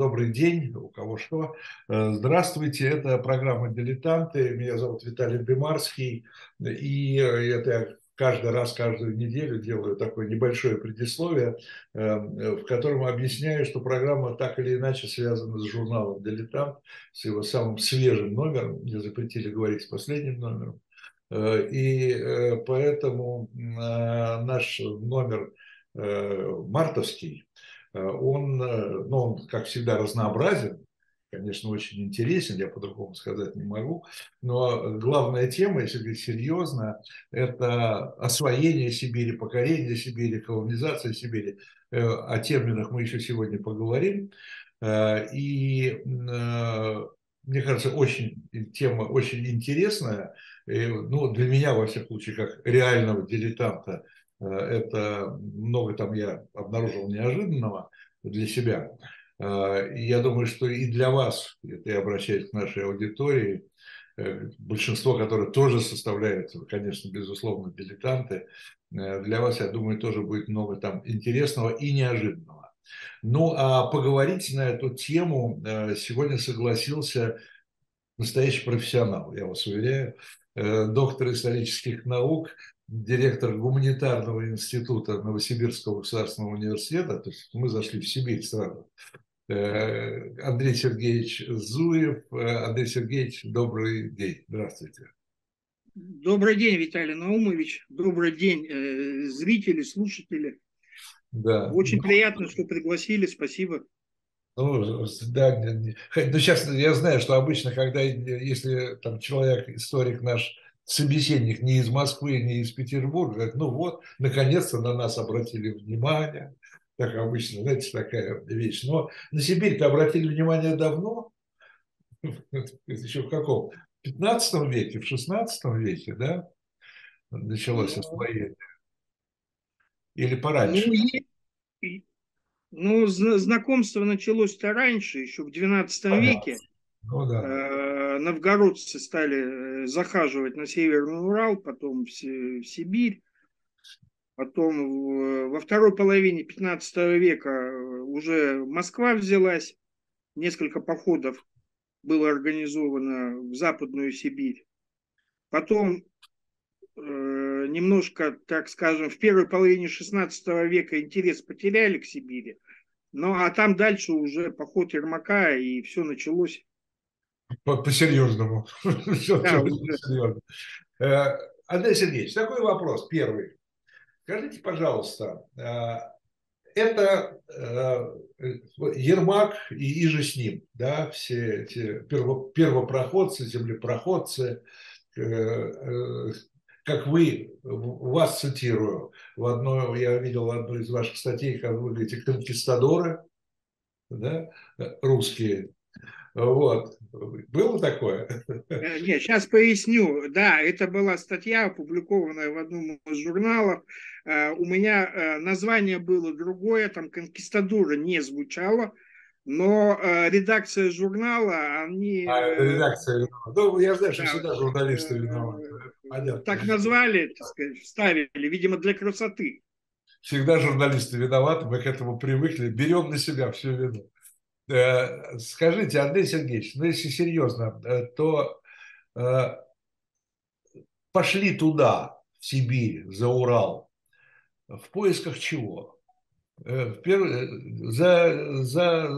добрый день, у кого что. Э, здравствуйте, это программа «Дилетанты». Меня зовут Виталий Бемарский. И это я каждый раз, каждую неделю делаю такое небольшое предисловие, э, в котором объясняю, что программа так или иначе связана с журналом «Дилетант», с его самым свежим номером. Мне запретили говорить с последним номером. Э, и поэтому наш номер мартовский – Э, он, э, ну, он, как всегда, разнообразен, конечно, очень интересен, я по-другому сказать не могу, но главная тема, если говорить серьезно, это освоение Сибири, покорение Сибири, колонизация Сибири. Э, о терминах мы еще сегодня поговорим. И мне кажется, очень тема очень интересная. Ну, для меня, во всяком случае, как реального дилетанта, Э, это много там я обнаружил неожиданного для себя. Э, я думаю, что и для вас, это я обращаюсь к нашей аудитории, э, большинство, которое тоже составляет, конечно, безусловно, дилетанты, для вас, я думаю, тоже будет много там интересного и неожиданного. Ну, а поговорить на эту тему сегодня согласился настоящий профессионал, я вас уверяю, доктор исторических наук, директор гуманитарного института Новосибирского государственного университета, то есть мы зашли в Сибирь сразу, э, Андрей Сергеевич Зуев. Э, Андрей Сергеевич, добрый день. Здравствуйте. Добрый день, Виталий Наумович. Добрый день, э, зрители, слушатели. Да. Очень ну, приятно, что пригласили. Спасибо. Ну, да, ну, сейчас я знаю, что обычно, когда, если там человек, историк наш, собеседник не из Москвы, не из Петербурга, говорит, ну вот, наконец-то на нас обратили внимание. Так обычно, знаете, такая вещь. Но на Сибирь-то обратили внимание давно, еще в каком? В 15 веке, в 16 веке, да, началось ну, освоение? Или пораньше? Ну, ну знакомство началось-то раньше, еще в 12 веке. Ну, да. Э, новгородцы стали э, захаживать на Северный Урал, потом в Сибирь. Потом во второй половине 15 века э, уже Москва взялась. Несколько походов было организовано в Западную Сибирь. Потом немножко, так скажем, в первой половине 16 века интерес потеряли к Сибири. Ну, а там дальше уже поход Ермака, и все началось по-серьезному. Э, Андрей Сергеевич, такой вопрос первый. Скажите, пожалуйста, э, это э, Ермак и иже с ним, да, все эти первопроходцы, землепроходцы, как вы, вас цитирую, в одной, я видел одну из ваших статей, как вы говорите, конкистадоры, да, русские, вот. Было такое? Э, нет, сейчас поясню. Да, это была статья, опубликованная в одном из журналов. Э, у меня э, название было другое, там «Конкистадура» не звучало, но редакция журнала, они... А, редакция Ну, я знаю, что да, всегда журналисты виноваты. Понятно. Так назвали, так сказать, вставили, видимо, для красоты. Всегда журналисты виноваты, мы к этому привыкли. Берем на себя всю вину. Э, скажите, Андрей Сергеевич, ну если серьезно, э, то э, пошли туда, в Сибирь, за Урал, в поисках чего? За, за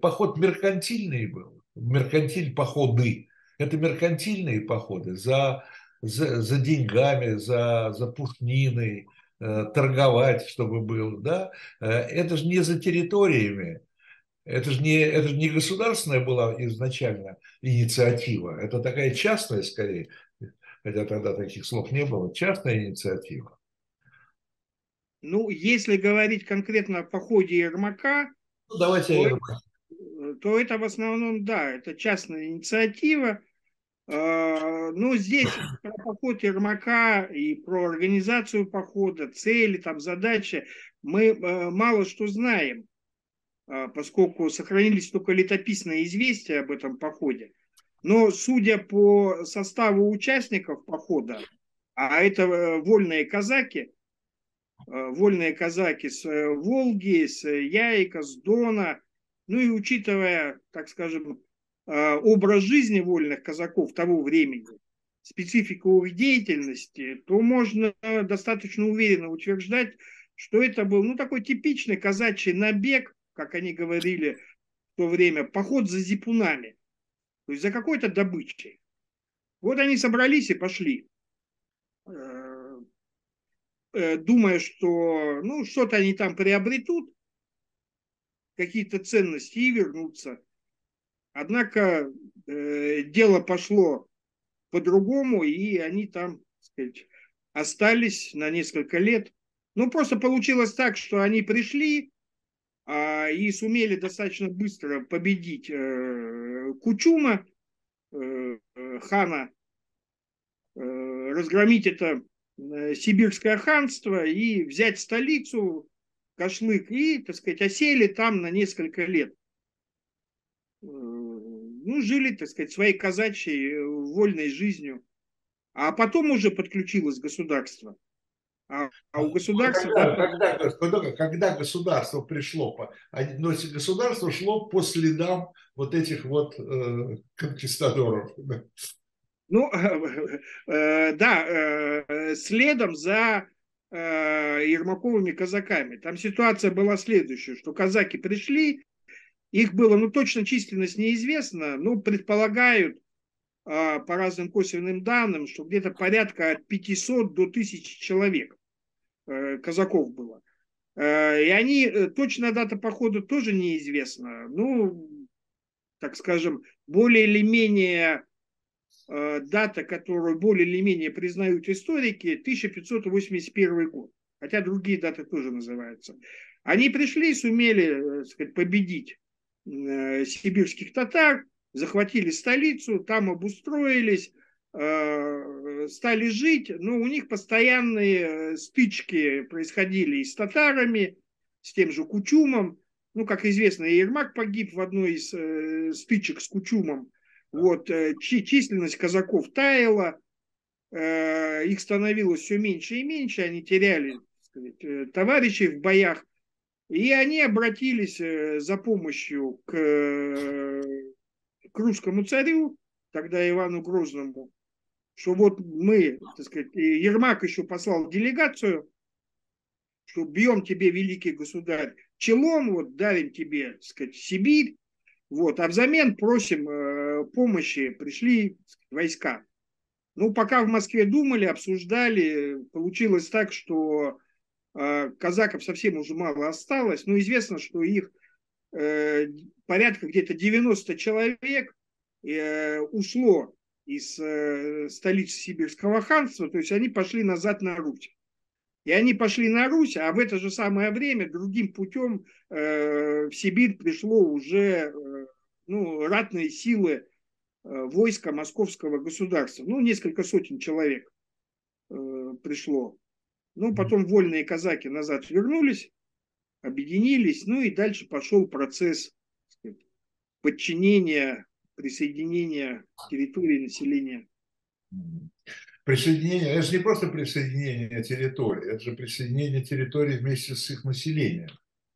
поход меркантильный был, меркантиль походы. Это меркантильные походы за, за, за деньгами, за, за пушниной, торговать, чтобы было. Да? Это же не за территориями, это же не, это же не государственная была изначально инициатива, это такая частная скорее, хотя тогда таких слов не было, частная инициатива. Ну, если говорить конкретно о походе Ермака, ну, давайте то, Ермак. то это в основном, да, это частная инициатива. А, ну, здесь про поход Ермака и про организацию похода, цели, там, задачи мы э, мало что знаем. А, поскольку сохранились только летописные известия об этом походе. Но судя по составу участников похода, а это э, вольные казаки, э, вольные казаки с э, Волги, с Яйка, с Дона, ну и учитывая, так скажем, образ жизни вольных казаков того времени, специфику их деятельности, то можно достаточно уверенно утверждать, что это был ну, такой типичный казачий набег, как они говорили в то время, поход за зипунами, то есть за какой-то добычей. Вот они собрались и пошли, э, э, думая, что ну, что-то они там приобретут, какие-то ценности и вернутся. Однако э, дело пошло по-другому, и они там, сказать, остались на несколько лет. Ну, просто получилось так, что они пришли и сумели достаточно быстро победить э, Кучума, э, хана, э, разгромить это сибирское ханство и взять столицу, Кашлык, и, так сказать, осели там на несколько лет. Ну, жили, так сказать, своей казачьей вольной жизнью. А потом уже подключилось государство. А, а у государства... Когда, когда, когда государство пришло, но государство шло по следам вот этих вот э, конкистадоров. Ну, э, да, э, следом за э, Ермаковыми казаками. Там ситуация была следующая, что казаки пришли, их было, ну, точно численность неизвестна, но предполагают а, по разным косвенным данным, что где-то порядка от 500 до 1000 человек э, казаков было. Э, и они, э, точная дата похода тоже неизвестна. Ну, так скажем, более или менее дата, которую более или менее признают историки, 1581 год. Хотя другие даты тоже называются. Они пришли и сумели сказать, победить сибирских татар, захватили столицу, там обустроились, э, стали жить, но у них постоянные э, стычки происходили и с татарами, с тем же Кучумом. Ну, как известно, Ермак погиб в одной из стычек с Кучумом. Вот, численность казаков таяла, их становилось все меньше и меньше, они теряли сказать, товарищей в боях. И они обратились э, за помощью к, э, к русскому царю, тогда Ивану Грозному, что вот мы, так сказать, Ермак еще послал делегацию, что бьем тебе, великий государь, челом, вот дарим тебе, так сказать, Сибирь, вот, а взамен просим э, помощи, пришли сказать, войска. Ну, пока в Москве думали, обсуждали, получилось так, что а, казаков совсем уже мало осталось, но известно, что их э, порядка где-то 90 человек э, ушло из э, столицы Сибирского ханства, то есть они пошли назад на Русь. И они пошли на Русь, а в это же самое время другим путем в Сибирь пришло уже ну, ратные силы войска московского государства. Ну, несколько сотен человек пришло. Ну, потом вольные казаки назад вернулись, объединились, ну и дальше пошел процесс сказать, подчинения, присоединения территории населения. Присоединение, это же не просто присоединение территории, это же присоединение территории вместе с их населением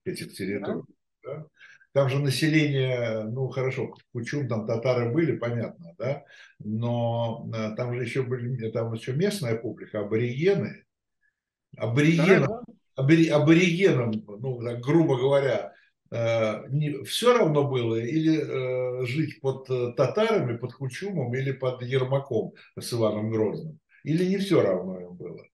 этих территорий. Да. Да? Там же население, ну хорошо, Кучум, там татары были, понятно, да, но э, там же еще были, там еще местная публика, аборигены, аборигенам, да, да. Аборигенам, ну, так, грубо говоря, э, не, все равно было или э, жить под э, татарами, под Кучумом или под Ермаком с Иваном Грозным? Или не все равно им было?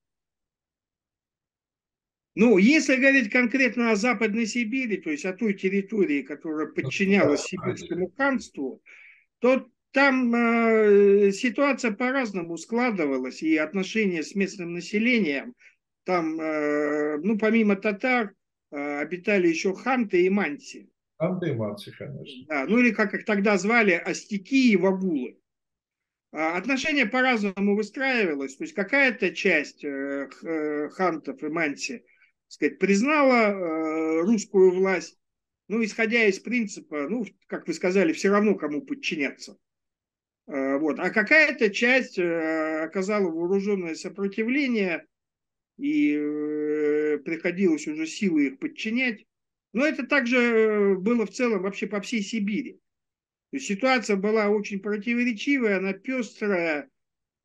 Ну, если говорить конкретно о Западной Сибири, то есть о той территории, которая подчинялась Сибирскому ханству, то там э, ситуация по-разному складывалась, и отношения с местным населением – там, э, ну, помимо татар, э, обитали еще ханты и манси. Ханты и манси, конечно. Да, ну или как их тогда звали, астики и вагулы. А, отношения по-разному выстраивалось. То есть какая-то часть э, хантов и манси сказать, признала русскую власть, ну, исходя из принципа, ну, как вы сказали, все равно кому подчиняться. Вот. А какая-то часть оказала вооруженное сопротивление, и э, приходилось уже силы их подчинять. Но это также было в целом вообще по всей Сибири. То есть ситуация была очень противоречивая, она пестрая,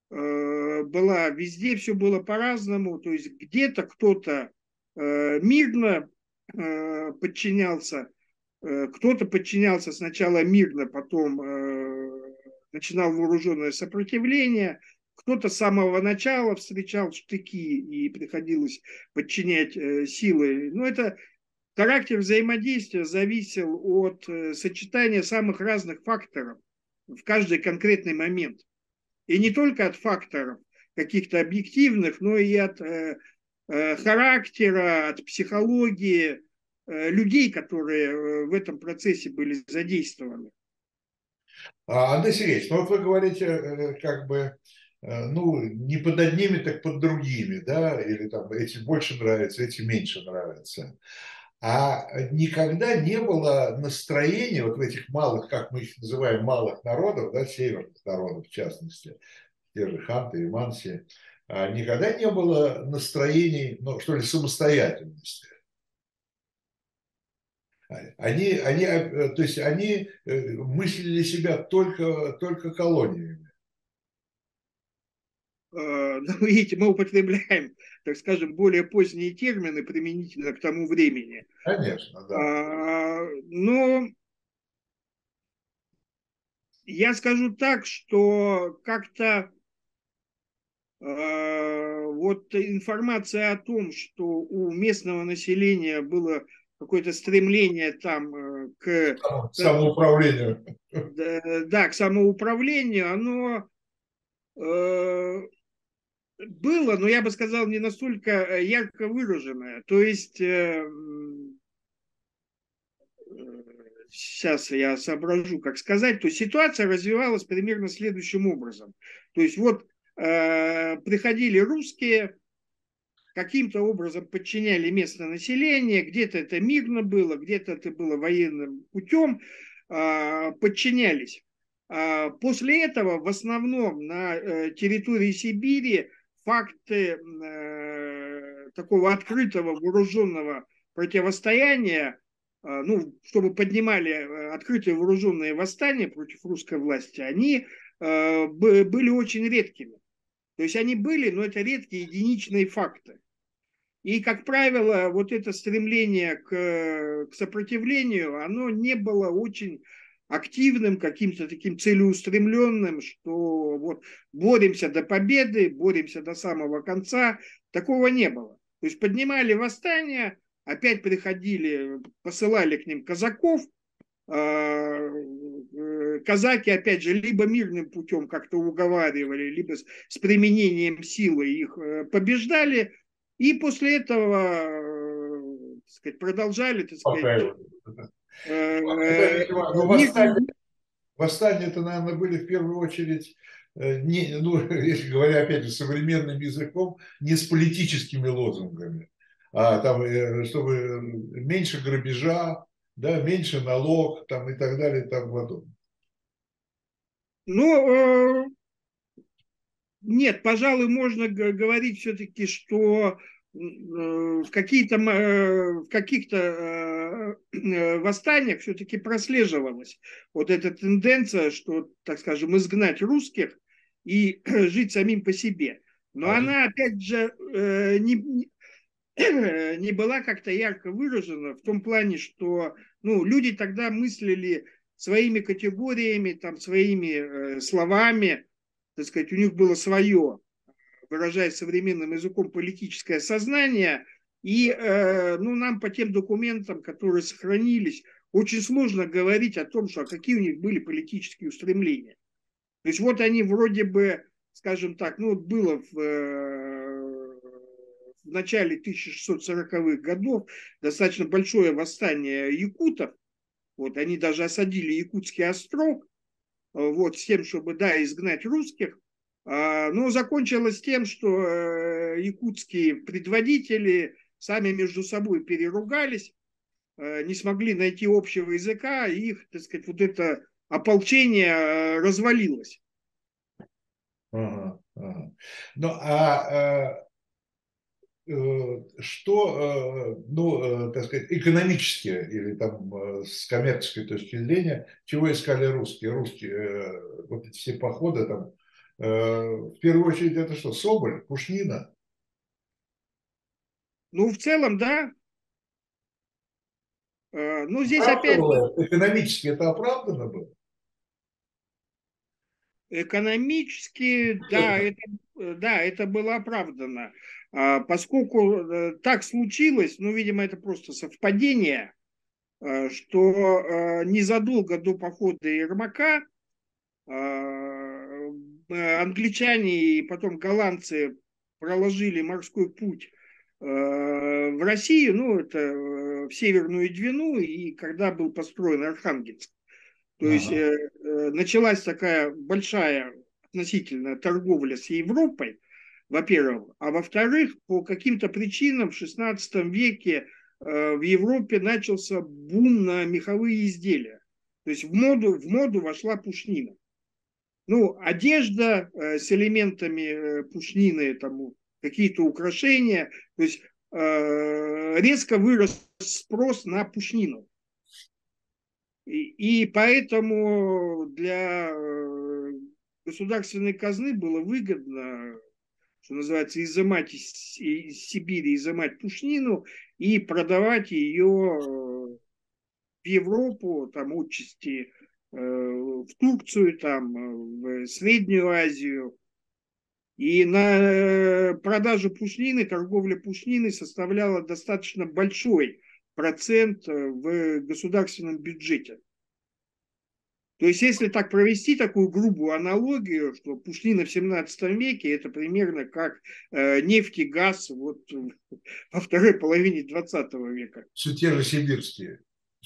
была везде, все было по-разному. То есть где-то кто-то мирно подчинялся, кто-то подчинялся сначала мирно, потом начинал вооруженное сопротивление, кто-то с самого начала встречал штыки и приходилось подчинять э, силы. Но это характер взаимодействия зависел от э, сочетания самых разных факторов в каждый конкретный момент. И не только от факторов каких-то объективных, но и от э, характера, от психологии людей, которые в этом процессе были задействованы. А, Андрей Сергеевич, ну вот вы говорите, как бы, ну, не под одними, так под другими, да, или там эти больше нравятся, эти меньше нравятся. А никогда не было настроения вот в этих малых, как мы их называем, малых народов, да, северных народов в частности, те же ханты и манси, а никогда не было настроений, ну, что ли, самостоятельности. Они, они, э, то есть они э, мыслили себя только, только колониями. Э, ну, видите, мы употребляем, так скажем, более поздние термины применительно к тому времени. Конечно, да. А, но я скажу так, что как-то вот информация о том, что у местного населения было какое-то стремление там э, к самоуправлению. Да, да, к самоуправлению, оно э, было, но я бы сказал, не настолько э, ярко выраженное. То есть э, э, сейчас я соображу, как сказать, то ситуация развивалась примерно следующим образом. То есть вот приходили русские, каким-то образом подчиняли местное население, где-то это мирно было, где-то это было военным путем, подчинялись. А, после этого в основном на территории Сибири факты э, такого открытого вооруженного противостояния, а, ну, чтобы поднимали э, открытые вооруженные восстания против русской власти, они были очень редкими. То есть они были, но это редкие единичные факты. И, как правило, вот это стремление к, к сопротивлению, оно не было очень активным, каким-то таким целеустремленным, что вот боремся до победы, боремся до самого конца. Такого не было. То есть поднимали восстание, опять приходили, посылали к ним казаков, а, э, казаки, опять же, либо мирным путем как-то уговаривали, либо с применением силы их э, побеждали, и после этого э, сказать, продолжали, так сказать, э, восстание, восстание это, наверное, были в первую очередь не, ну, если говоря, опять же, современным языком, не с политическими лозунгами, а там, чтобы меньше грабежа, да, меньше налог, там и так далее, и так подобное. Ну, нет, пожалуй, можно говорить все-таки, что э, в, какие-то, э, в каких-то э, восстаниях все-таки прослеживалась вот эта тенденция, что, так скажем, изгнать русских и жить самим по себе. Но а она, опять же, не, не была как-то ярко выражена в том плане, что ну, люди тогда мыслили своими категориями, там, своими словами, так сказать, у них было свое, выражаясь современным языком, политическое сознание, и э, ну, нам по тем документам, которые сохранились, очень сложно говорить о том, что а какие у них были политические устремления. То есть вот они вроде бы, скажем так, ну вот было в, э, в начале 1640-х годов достаточно большое восстание якутов, вот они даже осадили Якутский остров, вот, с тем, чтобы, да, изгнать русских. А, но закончилось тем, что э, якутские предводители сами между собой переругались, э, не смогли найти общего языка, и их, так сказать, вот это ополчение э, развалилось. Ага, ага. Ну, а что, ну, так сказать, экономически или там с коммерческой точки зрения, чего искали русские? Русские, вот эти все походы там, в первую очередь это что, Соболь, Пушнина? Ну, в целом, да. Ну, здесь опять... Экономически это оправдано было? Экономически, да, это, да, это было оправдано. А, поскольку э, так случилось, ну, видимо, это просто совпадение, э, что э, незадолго до похода Ермака англичане и потом голландцы проложили морской путь в Россию, ну, это в Северную Двину, и когда был построен Архангельск. То ага. есть э, э, началась такая большая относительно торговля с Европой, во-первых, а во-вторых, по каким-то причинам в XVI веке э, в Европе начался бум на меховые изделия. То есть в моду, в моду вошла пушнина. Ну, одежда э, с элементами э, пушнины, там, какие-то украшения. То есть э, резко вырос спрос на пушнину. И, поэтому для э, государственной казны было выгодно, что называется, изымать из, из Сибири, изымать пушнину и продавать ее в Европу, там, отчасти в Турцию, там, в Среднюю Азию. И на продажу пушнины, торговля пушнины составляла достаточно большой процент э, в государственном бюджете. То есть, если так провести такую грубую аналогию, что пушнина в 17 веке это примерно как э, нефть и газ вот во второй половине 20 века. Все те же сибирские.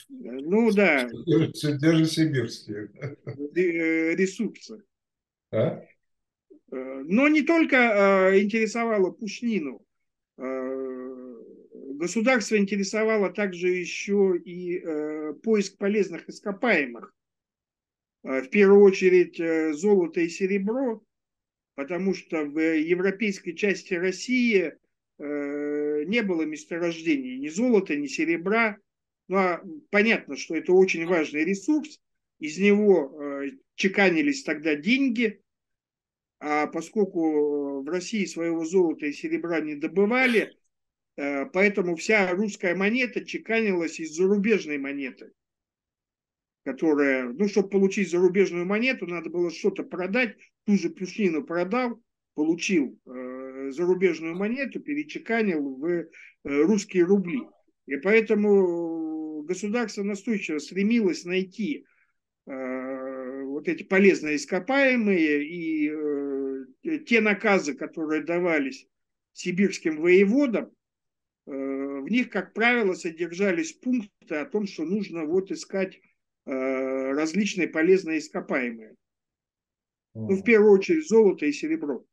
Ну да. Все те же сибирские. Э, ресурсы. А? Э, но не только интересовало пушнину государство интересовало также еще и э, поиск полезных ископаемых. Э, в первую очередь э, золото и серебро, потому что в европейской части России не было месторождений ни золота, ни серебра. Ну, а понятно, что это очень важный ресурс. Из него чеканились тогда деньги. А поскольку в России своего золота и серебра не добывали, Э, поэтому вся русская монета чеканилась из зарубежной монеты, которая, ну, чтобы получить зарубежную монету, надо было что-то продать, ту же пушнину продал, получил э, зарубежную монету, перечеканил в э, русские рубли. И поэтому государство настойчиво стремилось найти э, вот эти полезные ископаемые и э, те наказы, которые давались сибирским воеводам, Э, в них, как правило, содержались пункты о том, что нужно вот искать различные полезные ископаемые. Ну, в первую очередь, золото и серебро.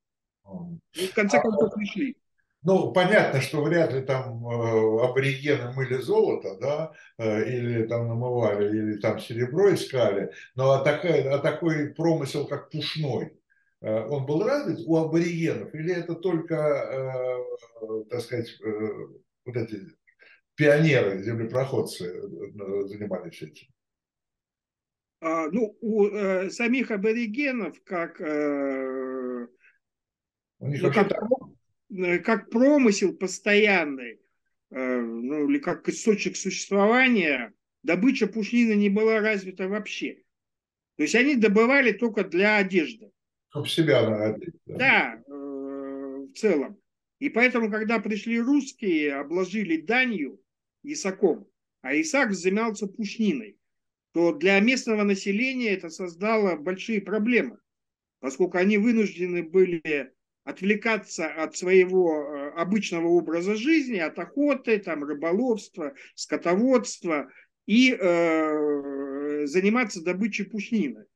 Ну, в конце а, концов, пришли. Ну, понятно, что вряд ли там э, аборигены мыли золото, да, э, или там намывали, или там серебро искали, но а, такая, а такой промысел, как пушной, э, он был развит у аборигенов, или это только, так сказать, вот эти пионеры, землепроходцы занимались этим? А, ну, у э, самих аборигенов, как, э, у них ну, как, так. Как промысел постоянный, э, ну, или как источник существования, добыча пушнины не была развита вообще. То есть они добывали только для одежды. Чтобы себя нагодить. Да, да э, в целом. И поэтому, когда пришли русские, обложили данью Исаком, а Исаак занимался пушниной, то для местного населения это создало большие проблемы, поскольку они вынуждены были отвлекаться от своего э, обычного образа жизни, от охоты, там, рыболовства, скотоводства и э, заниматься добычей пушнины.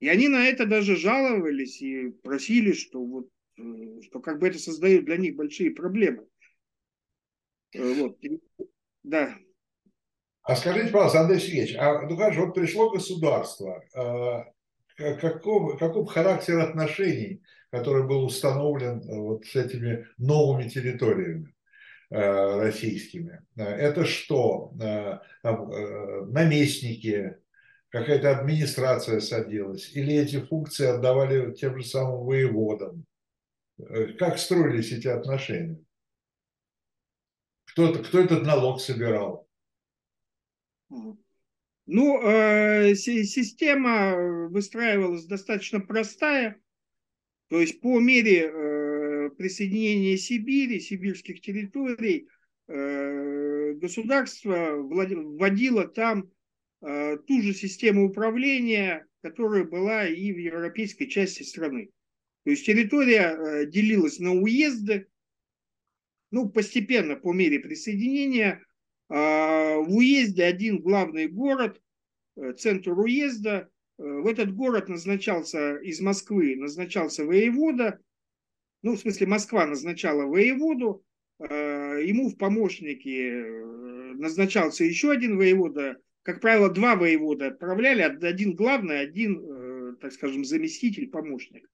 И они на это даже жаловались и просили, что вот что как бы это создает для них большие проблемы. Э, вот. Да. А скажите, пожалуйста, Андрей Сергеевич, а ну же, вот пришло государство, э, каков, каков характер отношений, который был установлен э, вот с этими новыми территориями? российскими. Это что? Наместники, какая-то администрация садилась, или эти функции отдавали тем же самым воеводам? Как строились эти отношения? Кто, кто этот налог собирал? Ну, э, система выстраивалась достаточно простая. То есть по мере э, присоединения Сибири, сибирских территорий, э, государство вводило там э, ту же систему управления, которая была и в европейской части страны. То есть территория э, делилась на уезды, ну, постепенно по мере присоединения а, в уезде один главный город, э, центр уезда, в этот город назначался из Москвы, назначался воевода, ну, в смысле, Москва назначала воеводу, э, ему в помощники назначался еще один воевода, как правило, два воевода отправляли, один главный, один, так скажем, заместитель, помощник.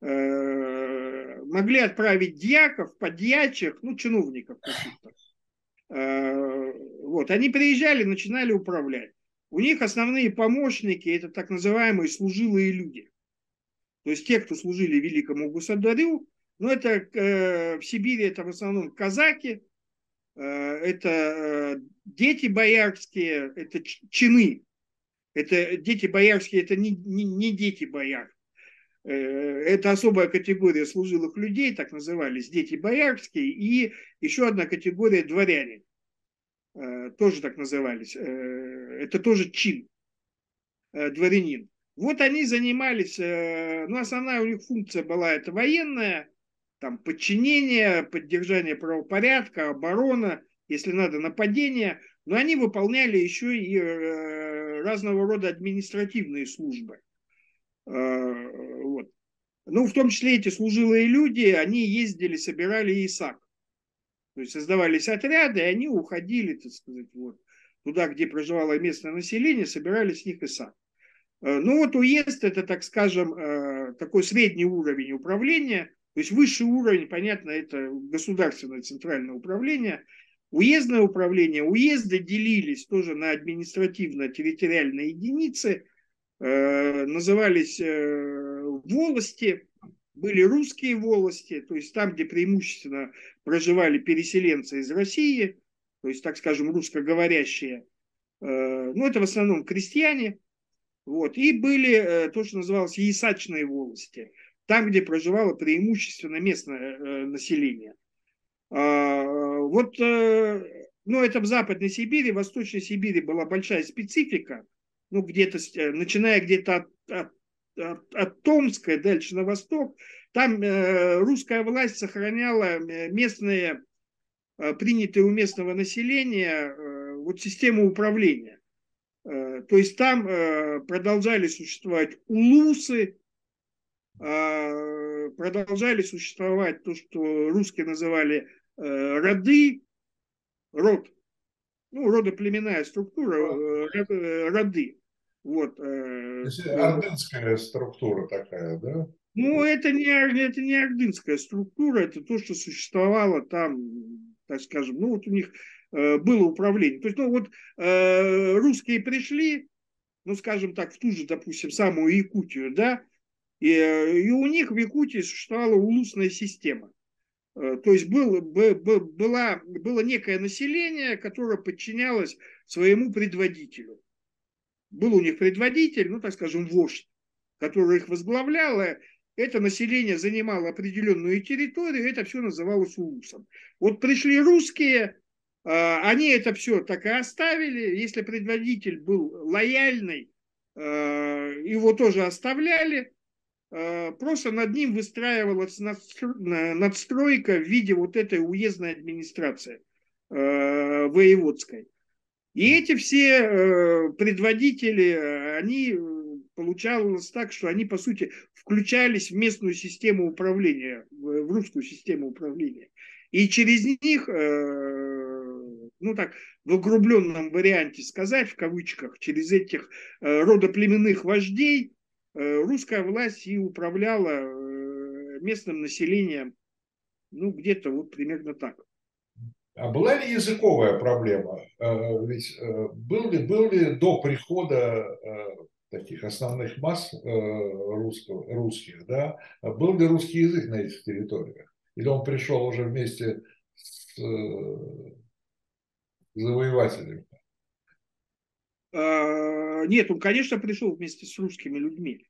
Э, могли отправить дьяков, подьячих, ну, чиновников каких-то. Э, вот, они приезжали, начинали управлять. У них основные помощники – это так называемые служилые люди. То есть те, кто служили великому государю, но это э, в Сибири это в основном казаки, это дети боярские, это чины. Это дети боярские, это не, не, не дети бояр. Э, это особая категория служилых людей, так назывались дети боярские, и еще одна категория дворяне, э, тоже так назывались. Э, это тоже чин, дворянин. Вот они занимались, ну, основная у них функция была это военная, там, подчинение, поддержание правопорядка, оборона, если надо, нападение, но они выполняли еще и разного рода административные службы. Э, вот. Ну, в том числе эти служилые люди, они ездили, собирали ИСАК. То есть создавались отряды, и они уходили, так сказать, вот, туда, где проживало местное население, собирали с них ИСАК. Э, ну вот уезд это, так скажем, э, такой средний уровень управления, то есть высший уровень, понятно, это государственное центральное управление, уездное управление. Уезды делились тоже на административно-территориальные единицы – Э, назывались волости, были русские волости, то есть там, где преимущественно проживали переселенцы из России, то есть, так скажем, русскоговорящие, э, ну, это в основном крестьяне, вот, и были то, что называлось ясачные волости, там, где проживало преимущественно местное население. А, вот, ну, это в Западной Сибири, в Восточной Сибири была большая специфика, ну, где-то, э, начиная где-то от, от, от, от Томска, дальше на восток, там э, русская власть сохраняла э, местные, э, принятые у местного населения, э, вот систему управления. Э, то есть там э, продолжали существовать улусы, э, продолжали существовать то, что русские называли э, роды, род, ну, родоплеменная структура, э, роды. Вот. Э, ордынская структура такая, да? Ну, это не, это не ордынская структура, это то, что существовало там, так скажем, ну, вот у них э, было управление. То есть, ну, вот э, русские пришли, ну, скажем так, в ту же, допустим, самую Якутию, да, и, и у них в Якутии существовала улусная система. Э, то есть был, был, была, было некое население, которое подчинялось своему предводителю был у них предводитель, ну, так скажем, вождь, который их возглавлял, это население занимало определенную территорию, это все называлось улусом. Вот пришли русские, а, они это все так и оставили. Если предводитель был лояльный, а, его тоже оставляли. А, просто над ним выстраивалась надстройка в виде вот этой уездной администрации воеводской. И эти все э, предводители, э, они э, получалось так, что они, по сути, включались в местную систему управления, в русскую систему управления. И через них, ну так, в углубленном варианте сказать, в кавычках, через этих родоплеменных вождей, русская власть и управляла местным населением, ну, где-то вот примерно так. А была ли языковая проблема? Ведь был ли, был ли до прихода таких основных масс русского, русских, да, был ли русский язык на этих территориях? Или он пришел уже вместе с завоевателями? А, нет, он, конечно, пришел вместе с русскими людьми.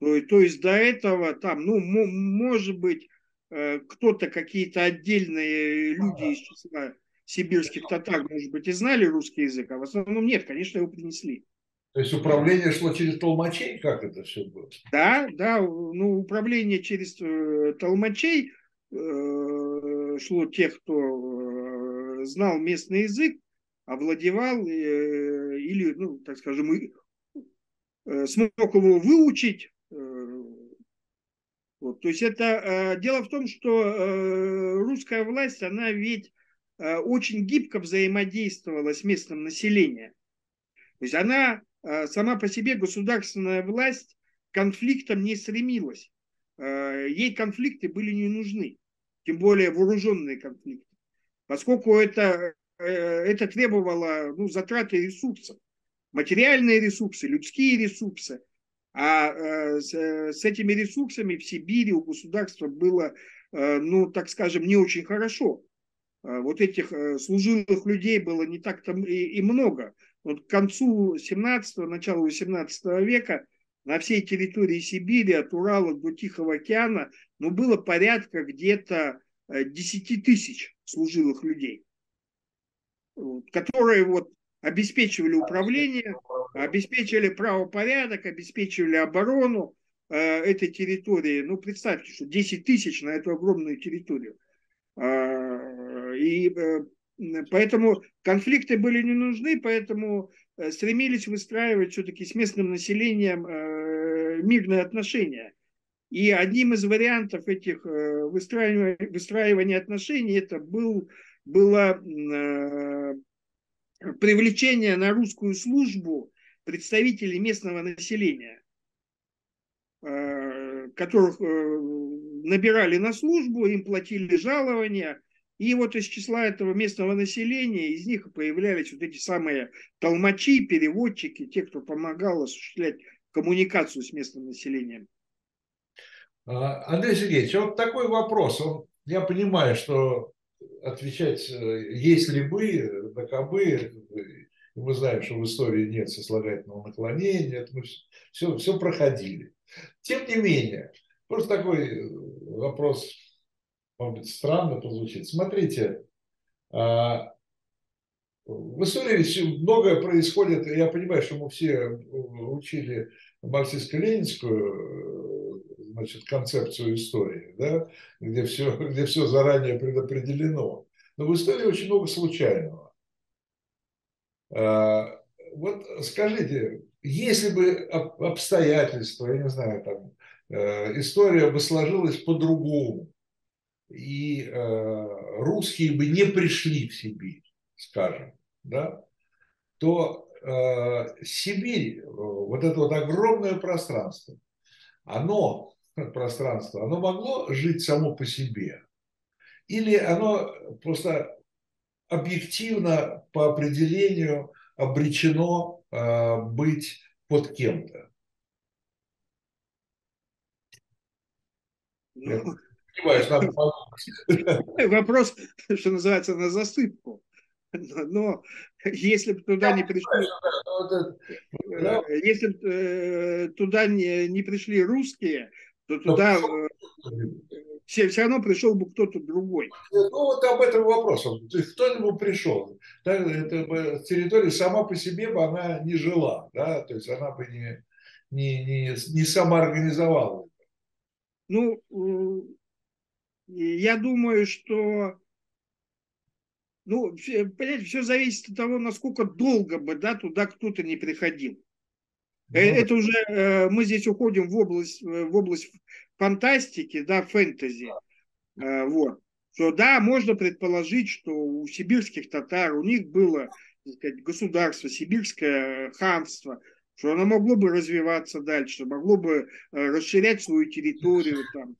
То, есть до этого там, ну, может быть, э, кто-то, какие-то отдельные люди из числа сибирских татар, может быть, и знали русский язык, а в основном нет, конечно, его принесли. То есть управление шло через толмачей? Как это все было? Да, да, ну, управление через э, толмачей э, шло тех, кто знал местный язык, овладевал э, или, ну, так скажем, э, смог его выучить. Э, вот. То есть это дело в том, что русская власть, она ведь очень гибко взаимодействовала с местным населением. То есть она сама по себе, государственная власть, конфликтом не стремилась. Ей конфликты были не нужны, тем более вооруженные конфликты. Поскольку это Э, это требовало ну, затраты ресурсов. Материальные ресурсы, людские ресурсы. А э, с, э, с этими ресурсами в Сибири у государства было, ну, так скажем, не очень хорошо. Вот этих служилых людей было не так-то и, и много. Вот к концу 17-го, началу 18 века на всей территории Сибири, от Урала до Тихого океана, ну, было порядка где-то 10 тысяч служилых людей которые вот обеспечивали управление, обеспечивали правопорядок, обеспечивали оборону э, этой территории. Ну, представьте, что 10 тысяч на эту огромную территорию. Э, и э, поэтому конфликты были не нужны, поэтому э, стремились выстраивать все-таки с местным населением э, мирные отношения. И одним из вариантов этих э, выстраивания, выстраивания отношений это был было э, привлечение на русскую службу представителей местного населения, э, которых э, набирали на службу, им платили жалования, и вот из числа этого местного населения, из них появлялись вот эти самые толмачи, переводчики, те, кто помогал осуществлять коммуникацию с местным населением. А, Андрей Сергеевич, вот такой вопрос. Я понимаю, что отвечать, э, если бы, на кабы, мы знаем, что в истории нет сослагательного наклонения, мы все, все проходили. Тем не менее, просто такой э, вопрос, может быть, странно прозвучит. Смотрите, а, в истории многое происходит, я понимаю, что мы все учили марксистско-ленинскую значит, концепцию истории, да, где, все, где все заранее предопределено. Но в истории очень много случайного. А, вот скажите, если бы обстоятельства, я не знаю, там, э, история бы сложилась по-другому, и э, русские бы не пришли в Сибирь, скажем, да, то э, Сибирь, вот это вот огромное пространство, оно пространство, оно могло жить само по себе? Или оно просто объективно по определению обречено э, быть под кем-то? Ну, Вопрос, что называется, на засыпку. Но если бы туда не пришли, э, если бы э, туда не, не пришли русские, то туда э, все, все равно пришел бы кто-то другой. Ну вот об этом вопрос. То есть кто-нибудь пришел. Да, это, территория сама по себе бы она не жила. Да? То есть она бы не, не, не, не самоорганизовала. Ну, э, я думаю, что ну, понимаете, все зависит от того, насколько долго бы да, туда кто-то не приходил. Ну, это уже э, мы здесь уходим в область, э, в область фантастики, да, фэнтези. Э, вот. Что да, можно предположить, что у сибирских татар, у них было так сказать, государство, сибирское ханство, что оно могло бы развиваться дальше, могло бы расширять свою территорию. Там.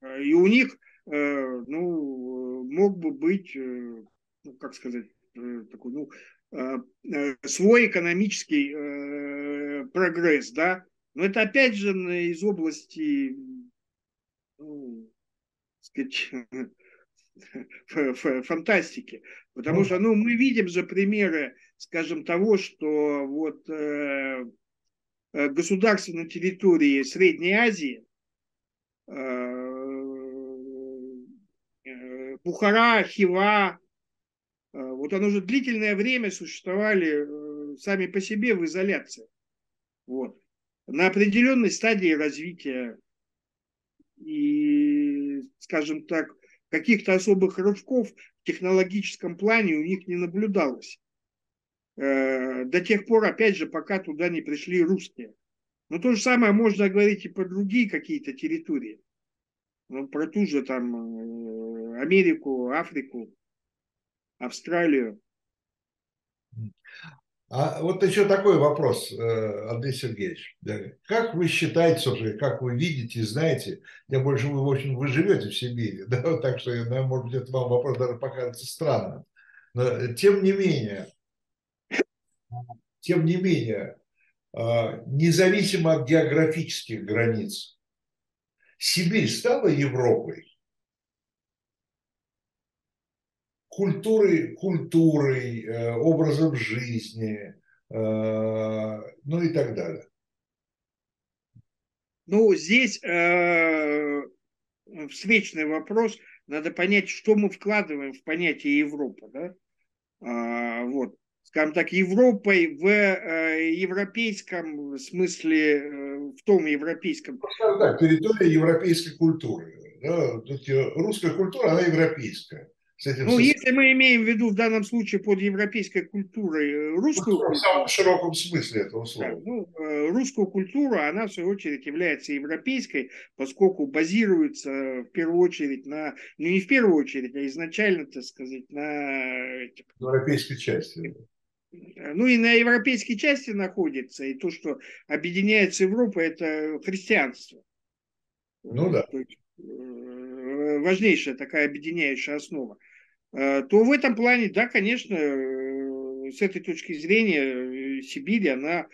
Да. И у них ну, мог бы быть, ну, как сказать, такой, ну, свой экономический прогресс, да, но это опять же из области, ну, сказать, фантастики. Потому ну, что ну, мы видим же примеры, скажем, того, что вот э, э государства на территории Средней Азии, э, э, Бухара, Хива, э, вот оно уже длительное время существовали э, сами по себе в изоляции. Вот. На определенной стадии развития и, скажем так, каких-то особых рывков в технологическом плане у них не наблюдалось. Э, до тех пор, опять же, пока туда не пришли русские. Но то же самое можно говорить и про другие какие-то территории. Ну, про ту же там э, Америку, Африку, Австралию. А вот еще такой вопрос, э, Андрей Сергеевич. Как вы считаете, уже, как вы видите, знаете, тем больше вы, в общем, вы живете в Сибири, да, так что, может быть, это вам вопрос даже покажется странным. Но, тем не менее, тем не менее, независимо от географических границ, Сибирь стала Европой. Культурой, культурой, э, образом жизни, э, ну и так далее. Ну, здесь э, встречный вопрос. Надо понять, что мы вкладываем в понятие Европа. Да? А, вот. Скажем так, Европой в э, европейском смысле, э, в том европейском... Ну, так, территория европейской культуры. Да? Русская культура, она европейская. Ну, если мы имеем в виду в данном случае под европейской культурой э, русскую культуру, в самом широком смысле этого слова. Да, ну, э, русскую культуру, она в свою очередь является европейской, поскольку базируется в первую очередь на, ну не в первую очередь, а изначально, так сказать, на... Европейской части. Э, ну и на европейской части находится, и то, что объединяет Европу, это христианство. Ну да. Есть, важнейшая такая объединяющая основа, э, то в этом плане, да, конечно, э, с этой точки зрения э, Сибирь, она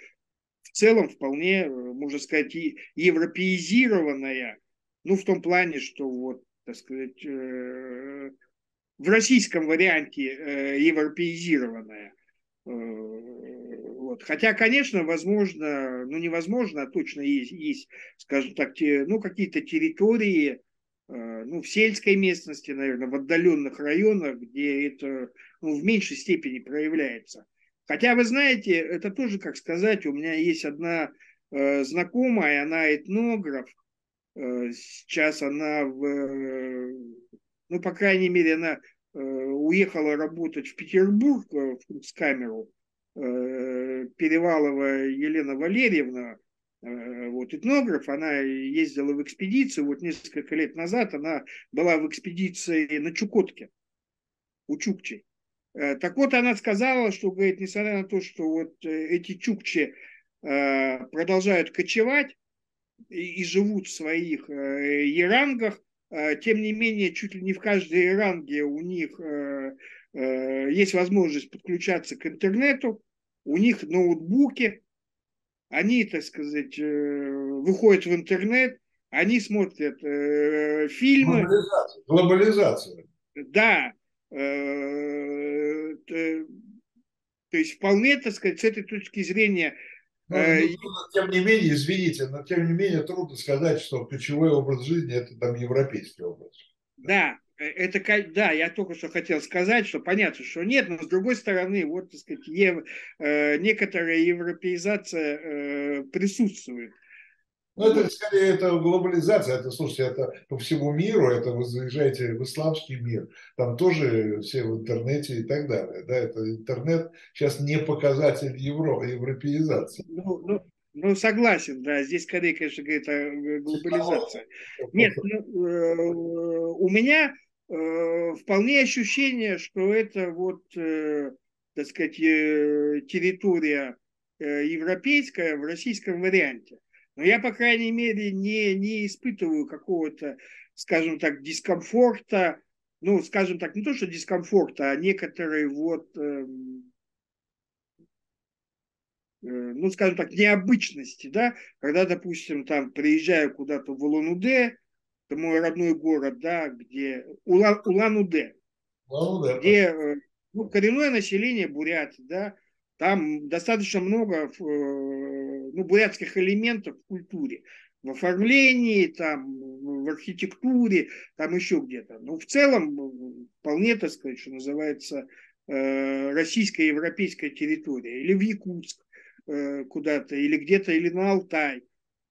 в целом вполне, можно сказать, и европеизированная, ну, в том плане, что вот, так сказать, в российском варианте европеизированная. Вот. Хотя, конечно, возможно, ну невозможно, а точно есть, есть скажем так, те, ну какие-то территории, Э, ну, в сельской местности, наверное, в отдаленных районах, где это ну, в меньшей степени проявляется. Хотя, вы знаете, это тоже, как сказать, у меня есть одна э, знакомая, она этнограф, э, сейчас она в, э, ну, по крайней мере, она э, уехала работать в Петербург, э, в камеру э, Перевалова Елена Валерьевна, Э, вот, этнограф, она ездила в экспедицию, вот несколько лет назад она была в экспедиции на Чукотке, у Чукчи. Э, так вот, она сказала, что, говорит, несмотря на то, что вот э, эти Чукчи продолжают кочевать и, и живут в своих ерангах, тем не менее, чуть ли не в каждой еранге у них есть возможность подключаться к интернету, у них ноутбуки, они, так сказать, э, выходят в интернет, они смотрят э, фильмы. Глобализация. Глобализация. Да. Э, э, то есть вполне, так сказать, с этой точки зрения но, э, но, тем не менее, извините, но тем не менее трудно сказать, что ключевой образ жизни это там европейский образ. Да, это, да, я только что хотел сказать, что понятно, что нет, но с другой стороны, вот, так сказать, ев, э, некоторая европеизация э, присутствует. Ну, это скорее это глобализация, это, слушайте, это по всему миру, это вы заезжаете в исламский мир, там тоже все в интернете и так далее. Да, это интернет сейчас не показатель евро, европеизации. Ну, ну, ну, согласен, да. Здесь скорее, конечно, говорит о глобализации. Нет, ну, э, у меня Э, вполне ощущение, что это вот, э, так сказать, э, территория европейская в российском варианте. Но я, по крайней мере, не, не испытываю какого-то, скажем так, дискомфорта ну, скажем так, не то, что дискомфорта, а некоторые вот, эм, э, ну, скажем так, необычности, да, когда, допустим, там, приезжаю куда-то в Улан-Удэ, это мой родной город, да, где Улан, Улан-Удэ, Улан где э, ну, коренное население бурят, да, там достаточно много э, ну, бурятских элементов в культуре в оформлении, там, в архитектуре, там еще где-то. Но в целом ну, вполне, так сказать, что называется, э, российская европейская территория. Или в Якутск э, куда-то, или где-то, или на Алтай.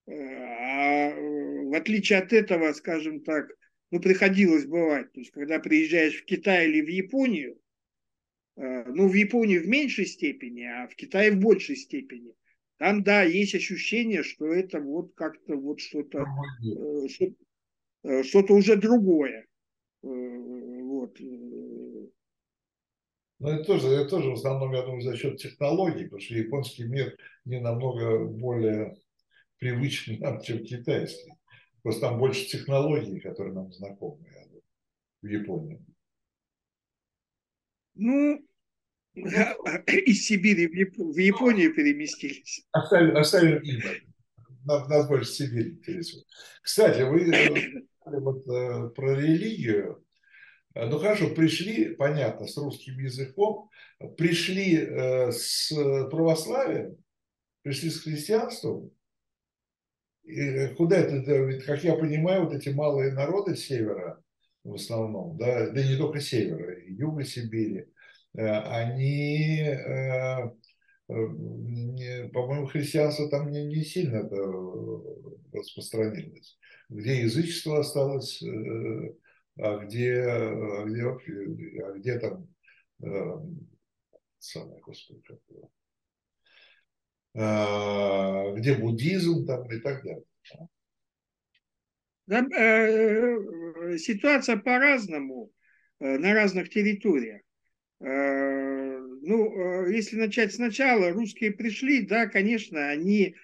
Э, а в отличие от этого, скажем так, ну, приходилось бывать. То есть, когда приезжаешь в Китай или в Японию, ну, в Японии в меньшей степени, а в Китае в большей степени – там, да, есть ощущение, что это вот как-то вот что-то, э, э, что-то уже другое. Э, вот. Ну, это тоже, это тоже в основном, я думаю, за счет технологий, потому что японский мир не намного более привычный нам, чем китайский. Просто там больше технологий, которые нам знакомы в Японии. Ну, из Сибири в Японию переместились. Оставим, оставим им Нас, нас больше Сибирь интересует. Кстати, вы э, вот, э, про религию. Ну хорошо, пришли, понятно, с русским языком, пришли э, с православием, пришли с христианством. И куда это, ведь, как я понимаю, вот эти малые народы севера, в основном, да, да не только севера, юга Сибири, Э, они, э, э, по-моему, христианство там не, не сильно распространилось. Где язычество осталось, а где, а где, а где там самое, господи, как где буддизм там и так далее. Ситуация по-разному на разных территориях. Э, ну, э, если начать сначала, русские пришли, да, конечно, они,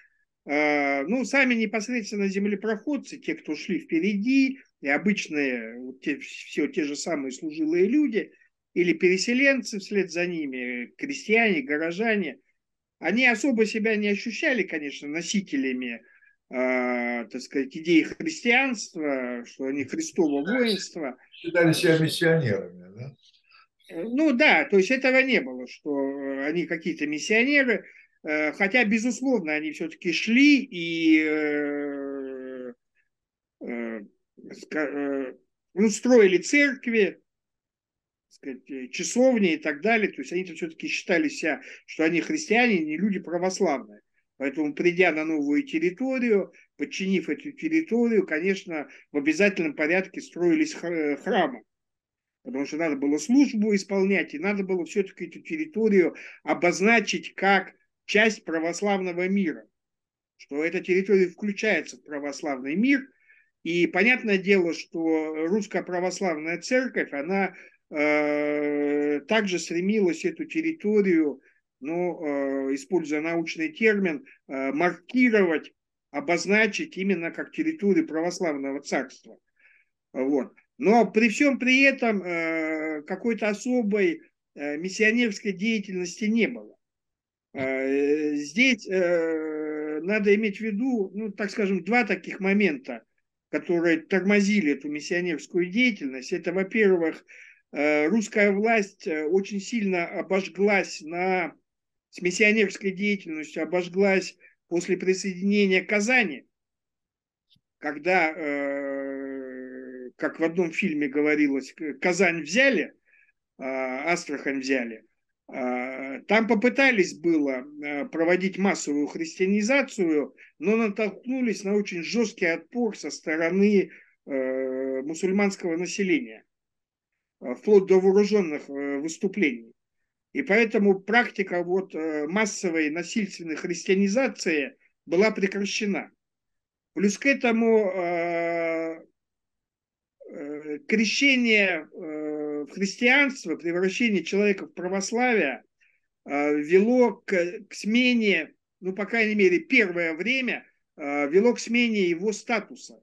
э, ну, сами непосредственно землепроходцы, те, кто шли впереди, и обычные, вот те, все те же самые служилые люди, или переселенцы вслед за ними, крестьяне, горожане, они особо себя не ощущали, конечно, носителями, э, так сказать, идеи христианства, что они Христово воинство. Считали себя миссионерами, да? Э, ну да, то есть этого не было, что э, они какие-то миссионеры, э, хотя, безусловно, они все-таки шли и ну, строили церкви, сказать, часовни и так далее. То есть они все-таки считали себя, что они христиане, не люди православные. Поэтому, придя на новую территорию, подчинив эту территорию, конечно, в обязательном порядке строились храмы потому что надо было службу исполнять, и надо было все-таки эту территорию обозначить как часть православного мира, что эта территория включается в православный мир, и понятное дело, что русская православная церковь, она э, также стремилась эту территорию, ну, э, используя научный термин, э, маркировать, обозначить именно как территорию православного царства. Вот. Но при всем при этом э, какой-то особой э, миссионерской деятельности не было. Э, здесь надо иметь в виду, ну, так скажем, два таких момента, которые тормозили эту миссионерскую деятельность. Это, во-первых, русская власть очень сильно обожглась на, с миссионерской деятельностью, обожглась после присоединения Казани, когда как в одном фильме говорилось, Казань взяли, а, Астрахань взяли, а, там попытались было проводить массовую христианизацию, но натолкнулись на очень жесткий отпор со стороны мусульманского населения, вплоть до вооруженных выступлений. И поэтому практика вот массовой насильственной христианизации была прекращена. Плюс к этому Э, крещение э, в христианство, превращение человека в православие э, вело к, к смене, ну, по крайней мере, первое время вело к смене его статуса.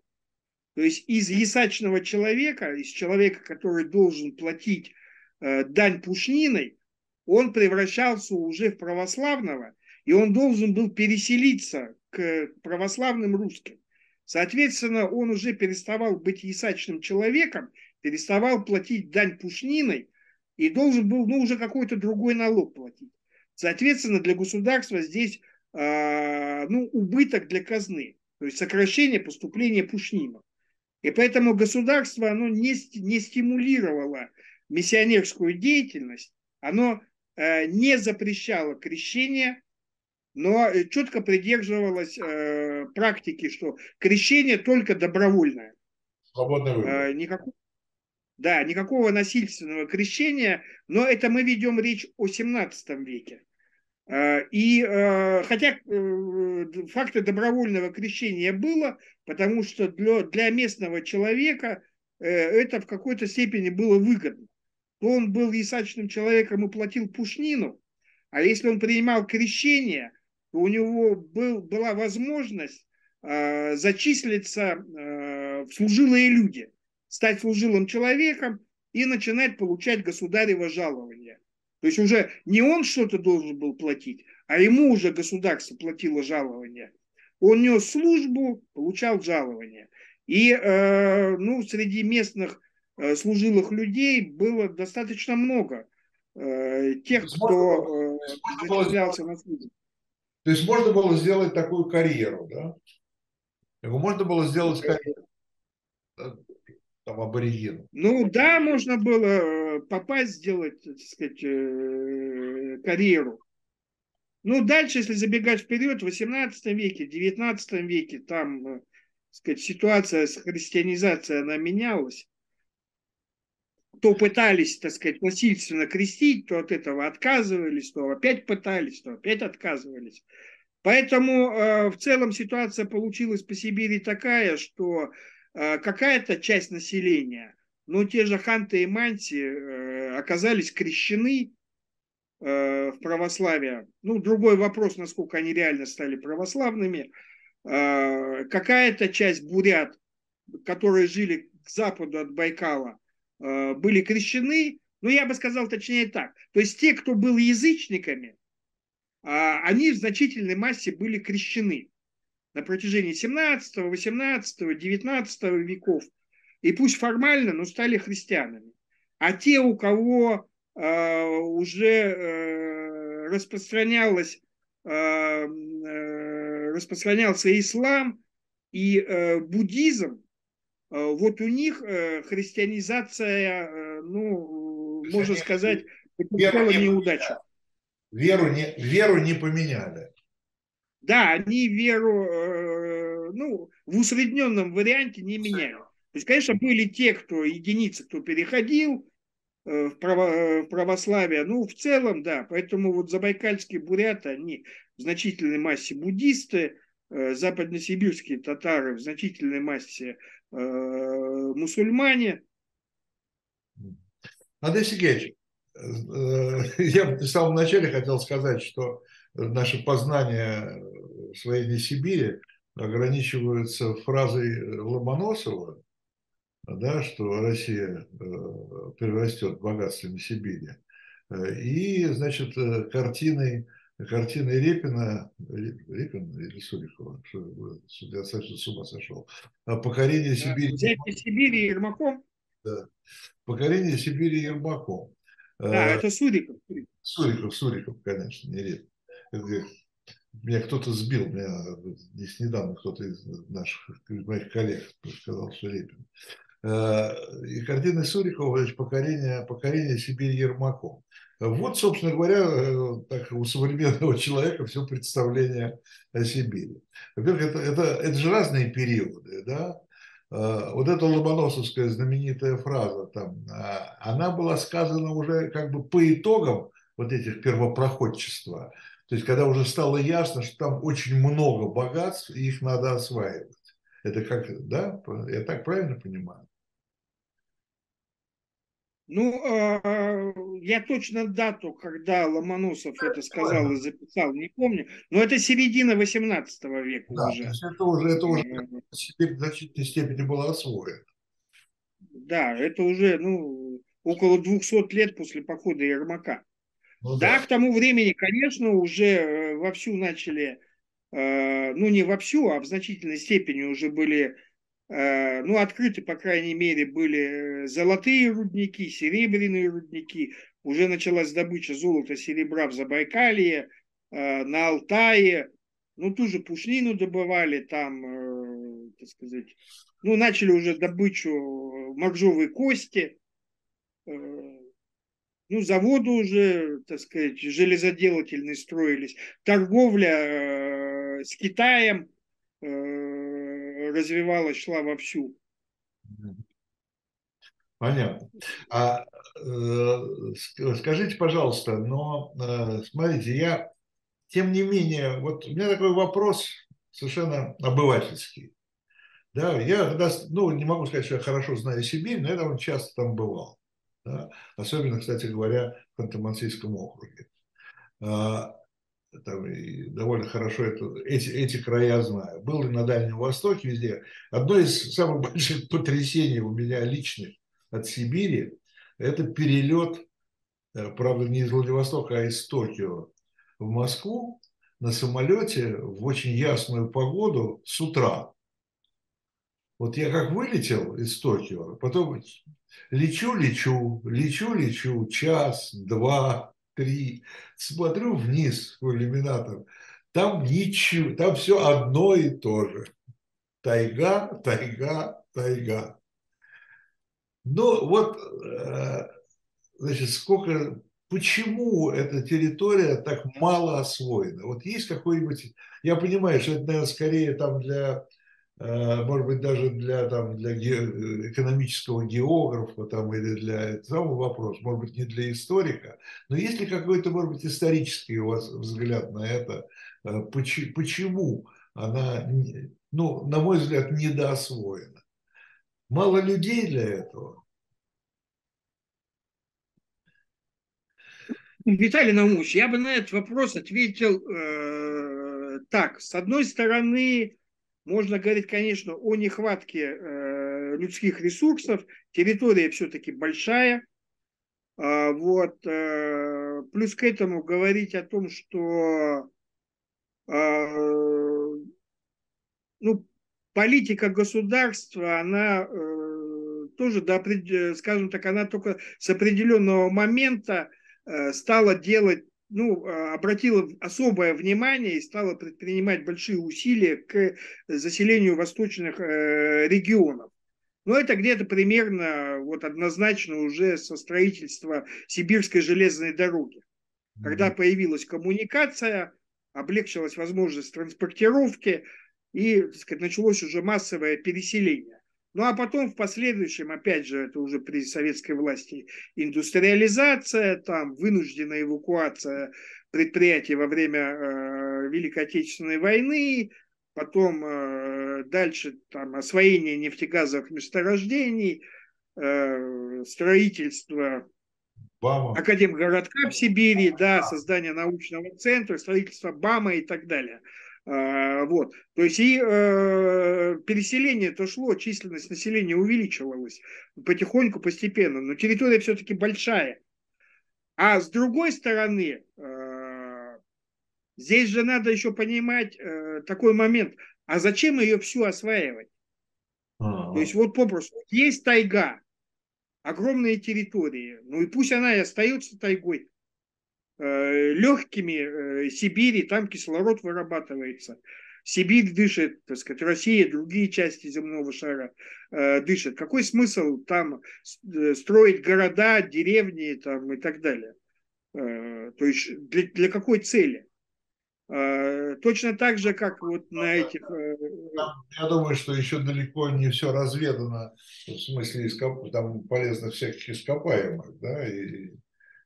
То есть из ясачного человека, из человека, который должен платить э, дань пушниной, он превращался уже в православного, и он должен был переселиться к православным русским. Соответственно, он уже переставал быть ясачным человеком, переставал платить дань пушниной и должен был ну, уже какой-то другой налог платить. Соответственно, для государства здесь э, ну, убыток для казны, то есть сокращение поступления пушнинов. И поэтому государство оно не, не стимулировало миссионерскую деятельность, оно э, не запрещало крещение, но четко придерживалось э, практики, что крещение только добровольное. Свободный выбор. Э, никакого, да, никакого насильственного крещения, но это мы ведем речь о 17 веке. Э, и э, хотя э, факты добровольного крещения было, потому что для, для местного человека это в какой-то степени было выгодно. То он был ясачным человеком и платил пушнину, а если он принимал крещение, то у него был, была возможность зачислиться в служилые люди, стать служилым человеком и начинать получать государево жалование. То есть уже не он что-то должен был платить, а ему уже государство платило жалование. Он нес службу, получал жалование. И э, ну, среди местных э, служилых людей было достаточно много э, тех, кто э, зачислялся на службу. То есть можно было сделать такую карьеру, да? Можно было сделать карьеру там, аборигену. Ну да, можно было э, попасть, сделать, так сказать, э, карьеру. Ну, дальше, если забегать вперед, в 18 веке, 19 веке, там, э, так сказать, ситуация с христианизацией, она менялась. То пытались, так сказать, насильственно крестить, то от этого отказывались, то опять пытались, то опять отказывались. Поэтому э, в целом ситуация получилась по Сибири такая, что какая-то часть населения, ну, те же ханты и манти э, оказались крещены э, в православие. Ну, другой вопрос, насколько они реально стали православными. Какая-то часть бурят, которые жили к западу от Байкала, были крещены, ну, я бы сказал точнее так. То есть те, кто был язычниками, они в значительной массе были крещены на протяжении 17, 18, 19 веков. И пусть формально, но стали христианами. А те, у кого э, уже э, распространялось, э, э, распространялся ислам и э, буддизм, э, вот у них э, христианизация, э, ну, можно сказать, не неудача. Веру не, веру не поменяли. Да, они веру э, ну, в усредненном варианте не меняют. То есть, конечно, были те, кто единицы, кто переходил э, в, право, э, в православие. Ну, в целом, да. Поэтому вот забайкальские буряты, они в значительной массе буддисты, западносибирские татары в значительной массе мусульмане. Андрей Сергеевич, я в самом начале хотел сказать, что наше познание своей Сибири ограничиваются фразой Ломоносова, да, что Россия э, прирастет богатствами Сибири. И, значит, картиной, картиной Репина, Репина или Сурикова, я совсем с ума сошел, покорение Сибири. Взятие Сибири Ермаком? Да. Покорение Сибири Ермаком. Да, это Суриков. Суриков, Суриков, конечно, не Репин меня кто-то сбил, меня здесь недавно кто-то из наших из моих коллег сказал, что Репин. Э, и картины Сурикова покорение, покорение Сибири Ермаком. Вот, собственно говоря, э, так, у современного человека все представление о Сибири. Во-первых, это, это, это же разные периоды, да? Э, вот эта ломоносовская знаменитая фраза, там, она была сказана уже как бы по итогам вот этих первопроходчества. То есть, когда уже стало ясно, что там очень много богатств, и их надо осваивать. Это как, да? Я так правильно понимаю? Ну, а, я точно дату, когда Ломоносов это сказал и записал, не помню, но это середина 18 века да, уже. это уже, это уже в значительной степени было освоено. Да, это уже ну, около 200 лет после похода Ермака. Ну, да. да, к тому времени, конечно, уже э, вовсю начали, э, ну не вовсю, а в значительной степени уже были Э, ну, открыты, по крайней мере, были золотые рудники, серебряные рудники. Уже началась добыча золота, серебра в Забайкалье, э, на Алтае. Ну, ту же пушнину добывали там, э, так сказать. Ну, начали уже добычу моржовой кости. Ну, заводы уже, так сказать, железоделательные строились. Торговля с Китаем развивалась, шла вовсю. Понятно. А э, скажите, пожалуйста, но э, смотрите, я тем не менее, вот у меня такой вопрос совершенно обывательский. Да, я, ну, не могу сказать, что я хорошо знаю Сибирь, но я довольно часто там бывал. Да? Особенно, кстати говоря, в Ханты-Мансийском округе. А, там, и довольно хорошо это, эти, эти края знаю. Был и на Дальнем Востоке, везде. Одно из самых больших потрясений у меня личных от Сибири – это перелет, э, правда, не из Владивостока, а из Токио в Москву на самолете в очень ясную погоду с утра. Вот я как вылетел из Токио, потом лечу, лечу, лечу, лечу, час, два, три, смотрю вниз в иллюминатор, там ничего, там все одно и то же. Тайга, тайга, тайга. Ну вот, э, значит, сколько, почему эта территория так мало освоена? Вот есть какой-нибудь, я понимаю, что это, наверное, скорее там для может быть, даже для, там, для экономического географа там, или для самого вопроса, может быть, не для историка, но есть ли какой-то, может быть, исторический у вас взгляд на это, э, почему она, ну, на мой взгляд, недоосвоена? Мало людей для этого? Виталий Наумович, я бы на этот вопрос ответил э, так. С одной стороны, можно говорить, конечно, о нехватке э, людских ресурсов. Территория все-таки большая. А, вот. Э, плюс к этому говорить о том, что э, ну, политика государства, она э, тоже, до, скажем так, она только с определенного момента э, стала делать ну, а, обратила особое внимание и стала предпринимать большие усилия к заселению восточных э, регионов. Но это где-то примерно вот однозначно уже со строительства Сибирской железной дороги. Когда появилась коммуникация, облегчилась возможность транспортировки и так сказать, началось уже массовое переселение. Ну а потом в последующем, опять же, это уже при советской власти, индустриализация, там вынужденная эвакуация предприятий во время э, Великой Отечественной войны, потом э, дальше там освоение нефтегазовых месторождений, э, строительство Бама. Академгородка в Сибири, да, создание научного центра, строительство БАМа и так далее. А, вот. То есть и э, переселение-то шло, численность населения увеличивалась потихоньку, постепенно, но территория все-таки большая. А с другой стороны, э, здесь же надо еще понимать э, такой момент, а зачем ее всю осваивать? А-а-а. То есть вот попросту, есть тайга, огромные территории, ну и пусть она и остается тайгой, легкими э, Сибири, там кислород вырабатывается. Сибирь дышит, так сказать, Россия, другие части земного шара э, дышат. Какой смысл там строить города, деревни там, и так далее? То есть для, для какой цели? Точно так же, как вот на этих... Я думаю, что еще далеко не все разведано, в смысле там полезных всяких ископаемых, да, и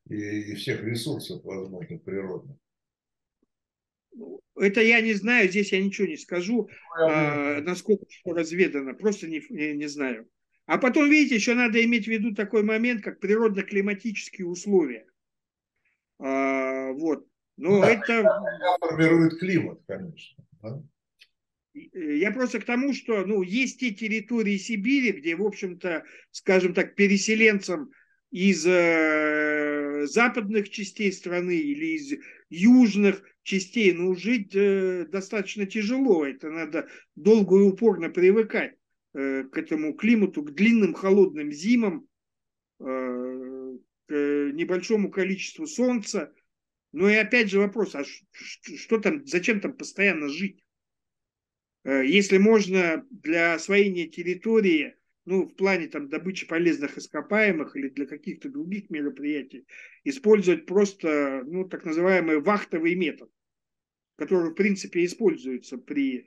и, и всех ресурсов возможных природных. Это я не знаю, здесь я ничего не скажу, ну, а, насколько все разведано, просто не, не, не знаю. А потом, видите, еще надо иметь в виду такой момент, как природно-климатические условия. А, вот. Но да, это... формирует климат, конечно. Да? Я просто к тому, что ну, есть те территории Сибири, где, в общем-то, скажем так, переселенцам из э, западных частей страны или из южных частей, ну, жить э, достаточно тяжело. Это надо долго и упорно привыкать э, к этому климату, к длинным холодным зимам, э, к небольшому количеству солнца. Ну и опять же вопрос, а что, там, зачем там постоянно жить? Э, если можно для освоения территории ну, в плане там, добычи полезных ископаемых или для каких-то других мероприятий, использовать просто ну, так называемый вахтовый метод, который, в принципе, используется при э,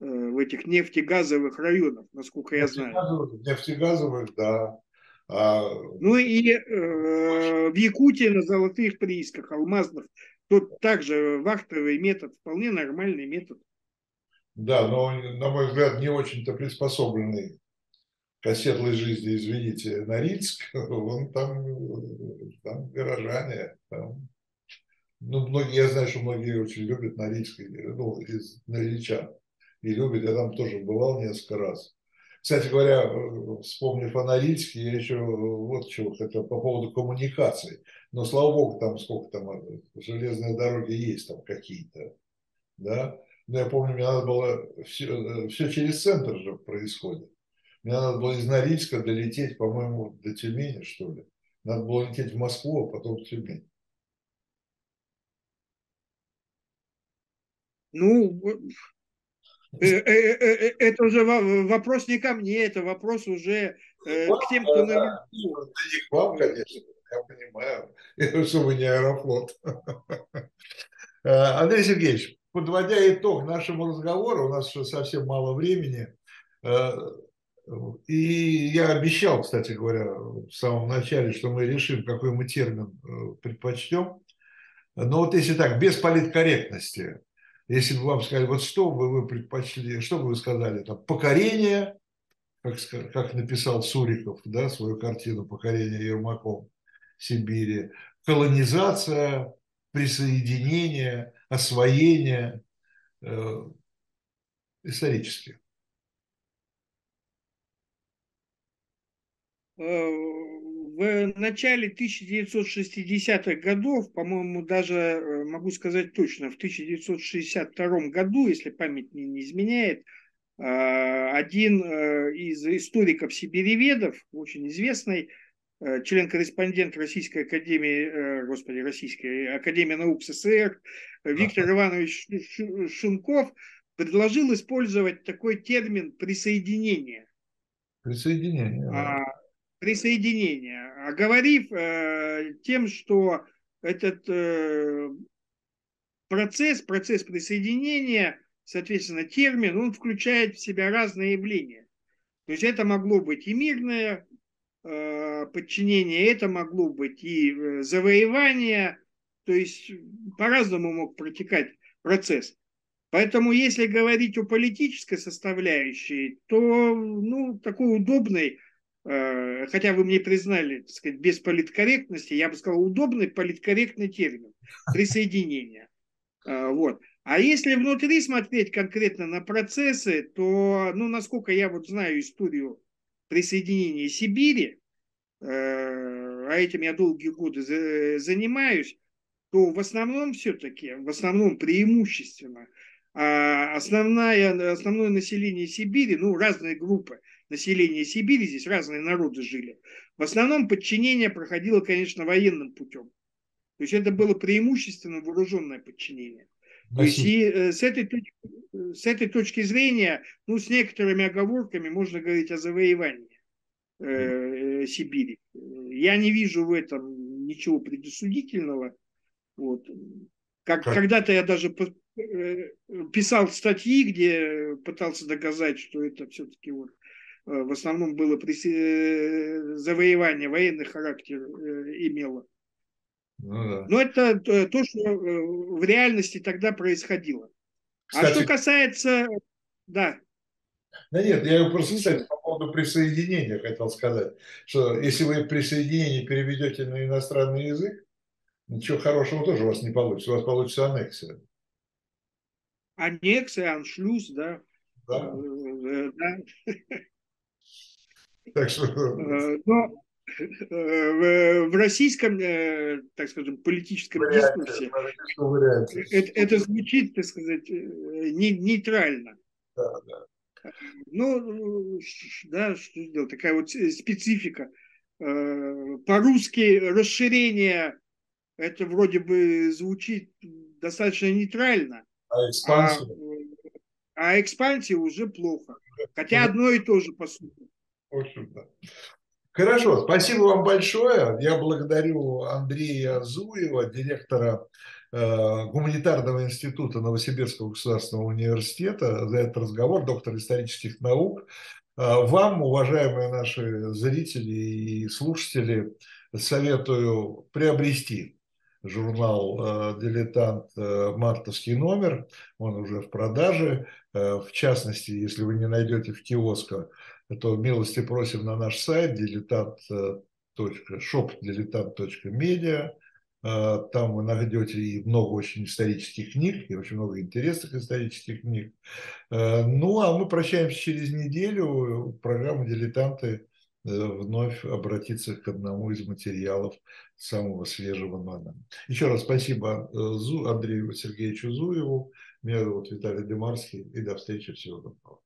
в этих нефтегазовых районах, насколько я знаю. Нефтегазовых, да. А... Ну и э, в Якутии на золотых приисках, алмазных, тут также вахтовый метод, вполне нормальный метод. Да, но, на мой взгляд, не очень-то приспособленный к оседлой жизни, извините, Норильск, он там, там горожане, там, ну, многие, я знаю, что многие очень любят Норильск, ну, из норильчан, и любят, я там тоже бывал несколько раз. Кстати говоря, вспомнив о Норильске, я еще вот чего хотел по поводу коммуникаций. Но, слава богу, там сколько там железные дороги есть там какие-то, да. Но я помню, мне надо было, все, все через центр же происходит. Мне надо было из Норильска долететь, по-моему, до Тюмени, что ли. Надо было лететь в Москву, а потом в Тюмень. Ну, э, э, э, это уже вопрос не ко мне, это вопрос уже к тем, кто наверху. Не к вам, конечно, я понимаю, что вы не аэрофлот. Андрей Сергеевич, подводя итог нашему разговору, у нас еще совсем мало времени, и я обещал, кстати говоря, в самом начале, что мы решим, какой мы термин э, предпочтем. Но вот если так, без политкорректности, если бы вам сказали, вот что бы вы предпочли, что бы вы сказали, там, покорение, как, как написал Суриков, да, свою картину «Покорение Ермаком Сибири», колонизация, присоединение, освоение э, исторически. В начале 1960-х годов, по-моему, даже э, могу сказать точно, в 1962 году, если память не, не изменяет, э, один из историков-сибиреведов, очень известный, член-корреспондент Российской Академии, господи, Российской Академии наук СССР, Виктор Иванович Шунков, предложил использовать такой термин присоединение. Присоединение. А, присоединения, оговорив э, тем, что этот э, процесс, процесс присоединения, соответственно, термин, он включает в себя разные явления. То есть это могло быть и мирное э, подчинение, это могло быть и э, завоевание, то есть по-разному мог протекать процесс. Поэтому, если говорить о политической составляющей, то ну, такой удобной хотя вы мне признали, так сказать, без политкорректности, я бы сказал, удобный политкорректный термин – присоединение. Э, вот. А если внутри смотреть конкретно на процессы, то, ну, насколько я вот знаю историю присоединения Сибири, э, а этим я долгие годы занимаюсь, то в основном все-таки, в основном преимущественно, а основная, основное население Сибири, ну, разные группы – населения Сибири, здесь разные народы жили, в основном подчинение проходило, конечно, военным путем. То есть это было преимущественно вооруженное подчинение. То есть и э, с этой, точки, с этой точки зрения, ну, с некоторыми оговорками можно говорить о завоевании э, Сибири. Я не вижу в этом ничего предосудительного. Вот. Как, как? Когда-то я даже э, писал статьи, где пытался доказать, что это все-таки вот Э, в основном было э, завоевание, военный характер э, имело. Ну, да. Но это то, что в реальности тогда происходило. А Кстати, а что касается... Да. Да нет, я просто, кстати, по поводу присоединения хотел сказать, что если вы присоединение переведете на иностранный язык, ничего хорошего тоже у вас не получится, у вас получится аннексия. Аннексия, аншлюз, да. Да. Э, да. Так что... Э, но в российском, так скажем, политическом варианте, дискурсе это, это звучит, так сказать, нейтрально. Да, да. Ну, да, что сделать, такая вот специфика. Э, по-русски расширение, это вроде бы звучит достаточно нейтрально. А экспансия? А, а экспансия уже плохо. Хотя одно и то же, по сути. В общем, да. Хорошо, спасибо вам большое. Я благодарю Андрея Зуева, директора Э, гуманитарного института Новосибирского государственного университета за этот разговор, доктор исторических наук. Э, вам, уважаемые наши зрители и слушатели, советую приобрести журнал э, «Дилетант» мартовский номер, он уже в продаже. В частности, если вы не найдете в киосках, то милости просим на наш сайт diletant.shop.diletant.media а, там вы найдете и много очень исторических книг, и очень много интересных исторических книг. А, ну, а мы прощаемся через неделю. Программа «Дилетанты» э, вновь обратится к одному из материалов самого свежего номера. Еще раз спасибо э, Андрею Сергеевичу Зуеву. Меня зовут Виталий Демарский. И до встречи. Всего доброго.